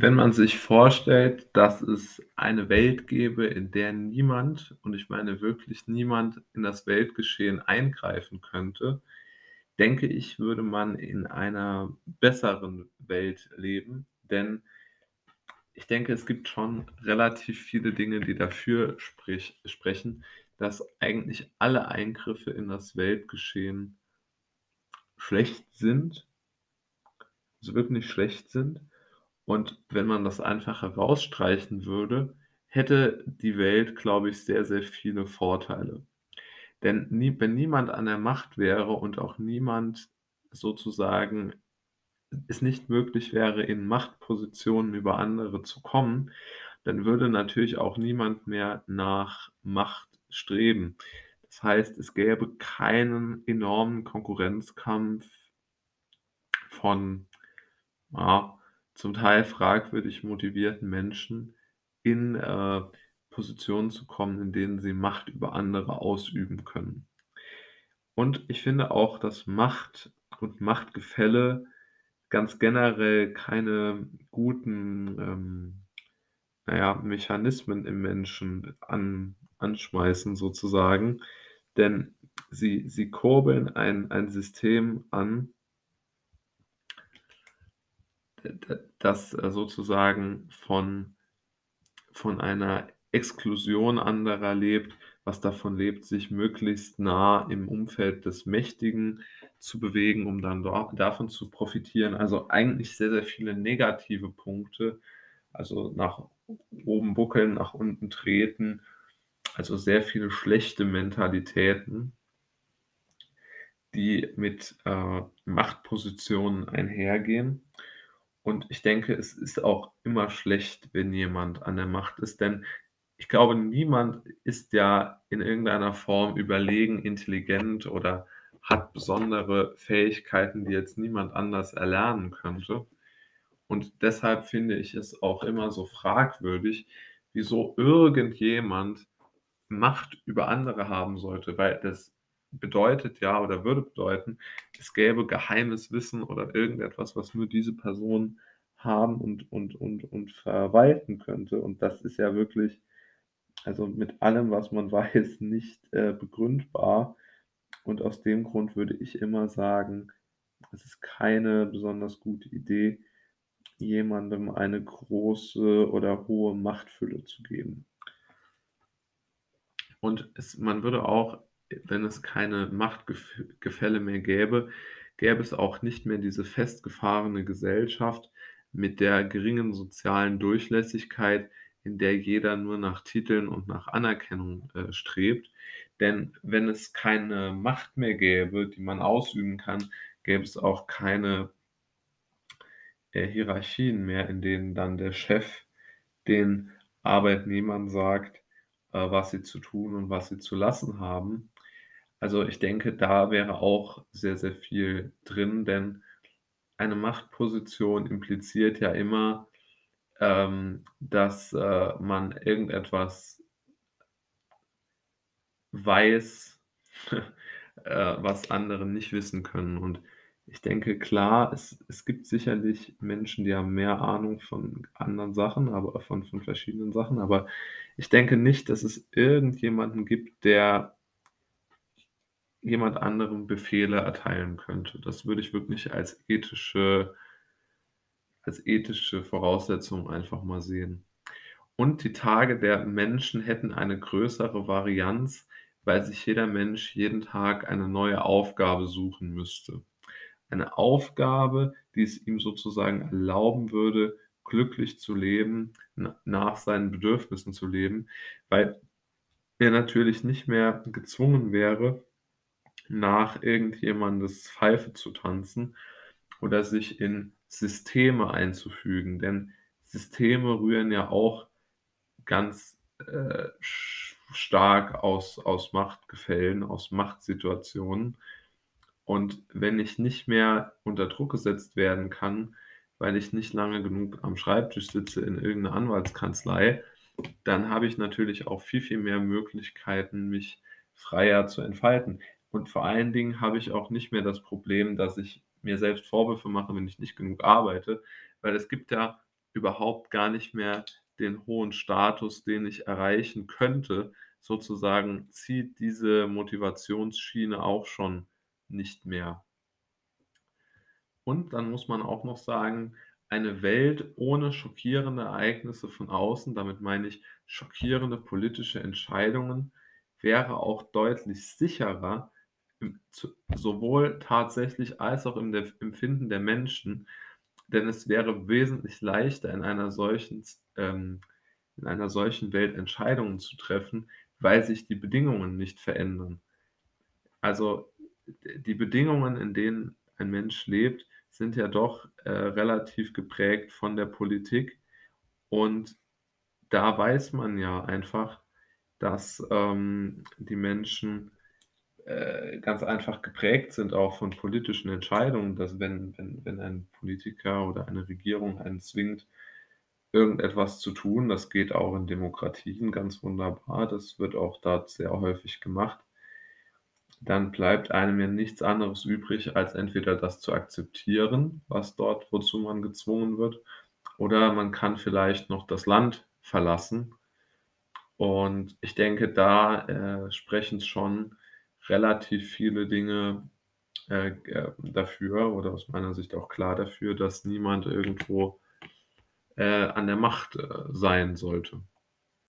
Wenn man sich vorstellt, dass es eine Welt gäbe, in der niemand, und ich meine wirklich niemand, in das Weltgeschehen eingreifen könnte, denke ich, würde man in einer besseren Welt leben. Denn ich denke, es gibt schon relativ viele Dinge, die dafür sprich, sprechen, dass eigentlich alle Eingriffe in das Weltgeschehen schlecht sind, also wirklich schlecht sind. Und wenn man das einfach herausstreichen würde, hätte die Welt, glaube ich, sehr, sehr viele Vorteile. Denn nie, wenn niemand an der Macht wäre und auch niemand sozusagen es nicht möglich wäre, in Machtpositionen über andere zu kommen, dann würde natürlich auch niemand mehr nach Macht streben. Das heißt, es gäbe keinen enormen Konkurrenzkampf von ja, zum Teil fragwürdig motivierten Menschen in äh, Positionen zu kommen, in denen sie Macht über andere ausüben können. Und ich finde auch, dass Macht und Machtgefälle ganz generell keine guten ähm, naja, Mechanismen im Menschen an, anschmeißen, sozusagen. Denn sie, sie kurbeln ein, ein System an, das äh, sozusagen von, von einer Exklusion anderer lebt, was davon lebt, sich möglichst nah im Umfeld des Mächtigen zu bewegen, um dann davon zu profitieren. Also eigentlich sehr, sehr viele negative Punkte, also nach oben buckeln, nach unten treten, also sehr viele schlechte Mentalitäten, die mit äh, Machtpositionen einhergehen. Und ich denke, es ist auch immer schlecht, wenn jemand an der Macht ist, denn ich glaube, niemand ist ja in irgendeiner Form überlegen, intelligent oder hat besondere Fähigkeiten, die jetzt niemand anders erlernen könnte. Und deshalb finde ich es auch immer so fragwürdig, wieso irgendjemand Macht über andere haben sollte, weil das bedeutet ja oder würde bedeuten, es gäbe geheimes Wissen oder irgendetwas, was nur diese Person haben und, und, und, und verwalten könnte. Und das ist ja wirklich, also mit allem, was man weiß, nicht äh, begründbar. Und aus dem Grund würde ich immer sagen, es ist keine besonders gute Idee, jemandem eine große oder hohe Machtfülle zu geben. Und es, man würde auch wenn es keine Machtgefälle mehr gäbe, gäbe es auch nicht mehr diese festgefahrene Gesellschaft mit der geringen sozialen Durchlässigkeit, in der jeder nur nach Titeln und nach Anerkennung äh, strebt. Denn wenn es keine Macht mehr gäbe, die man ausüben kann, gäbe es auch keine äh, Hierarchien mehr, in denen dann der Chef den Arbeitnehmern sagt, äh, was sie zu tun und was sie zu lassen haben, also ich denke, da wäre auch sehr, sehr viel drin, denn eine Machtposition impliziert ja immer, ähm, dass äh, man irgendetwas weiß, äh, was andere nicht wissen können. Und ich denke, klar, es, es gibt sicherlich Menschen, die haben mehr Ahnung von anderen Sachen, aber von, von verschiedenen Sachen. Aber ich denke nicht, dass es irgendjemanden gibt, der jemand anderem Befehle erteilen könnte. Das würde ich wirklich als ethische, als ethische Voraussetzung einfach mal sehen. Und die Tage der Menschen hätten eine größere Varianz, weil sich jeder Mensch jeden Tag eine neue Aufgabe suchen müsste. Eine Aufgabe, die es ihm sozusagen erlauben würde, glücklich zu leben, nach seinen Bedürfnissen zu leben, weil er natürlich nicht mehr gezwungen wäre, nach irgendjemandes Pfeife zu tanzen oder sich in Systeme einzufügen. Denn Systeme rühren ja auch ganz äh, stark aus, aus Machtgefällen, aus Machtsituationen. Und wenn ich nicht mehr unter Druck gesetzt werden kann, weil ich nicht lange genug am Schreibtisch sitze in irgendeiner Anwaltskanzlei, dann habe ich natürlich auch viel, viel mehr Möglichkeiten, mich freier zu entfalten. Und vor allen Dingen habe ich auch nicht mehr das Problem, dass ich mir selbst Vorwürfe mache, wenn ich nicht genug arbeite, weil es gibt ja überhaupt gar nicht mehr den hohen Status, den ich erreichen könnte. Sozusagen zieht diese Motivationsschiene auch schon nicht mehr. Und dann muss man auch noch sagen, eine Welt ohne schockierende Ereignisse von außen, damit meine ich schockierende politische Entscheidungen, wäre auch deutlich sicherer, sowohl tatsächlich als auch im Empfinden der Menschen, denn es wäre wesentlich leichter, in einer solchen ähm, in einer solchen Welt Entscheidungen zu treffen, weil sich die Bedingungen nicht verändern. Also, die Bedingungen, in denen ein Mensch lebt, sind ja doch, äh, relativ geprägt von der Politik und da weiß man ja einfach, dass, ähm, die Menschen, äh, ganz einfach geprägt sind auch von politischen Entscheidungen, dass wenn wenn wenn ein Politiker oder eine Regierung einen zwingt, irgendetwas zu tun, das geht auch in Demokratien ganz wunderbar, das wird auch dort sehr häufig gemacht dann bleibt einem ja nichts anderes übrig, als entweder das zu akzeptieren, was dort wozu man gezwungen wird, oder man kann vielleicht noch das Land verlassen. Und ich denke, da, äh, sprechen schon relativ viele Dinge, äh, g dafür oder aus meiner Sicht auch klar dafür, dass niemand irgendwo, äh, an der Macht, äh, sein sollte.